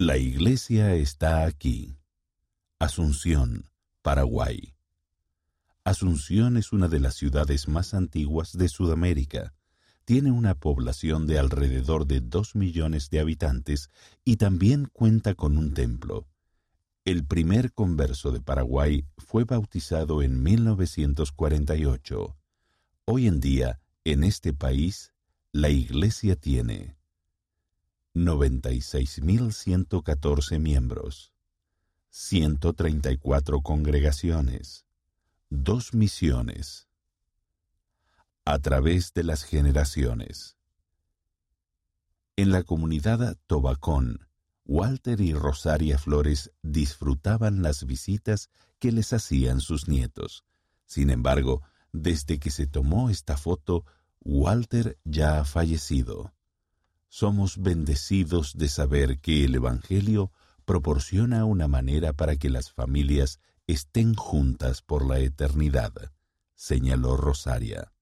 La iglesia está aquí. Asunción, Paraguay. Asunción es una de las ciudades más antiguas de Sudamérica. Tiene una población de alrededor de dos millones de habitantes y también cuenta con un templo. El primer converso de Paraguay fue bautizado en 1948. Hoy en día, en este país, la iglesia tiene 96.114 miembros, 134 congregaciones, dos misiones. A través de las generaciones. En la comunidad Tobacón, Walter y Rosaria Flores disfrutaban las visitas que les hacían sus nietos. Sin embargo, desde que se tomó esta foto, Walter ya ha fallecido. Somos bendecidos de saber que el Evangelio proporciona una manera para que las familias estén juntas por la eternidad, señaló Rosaria.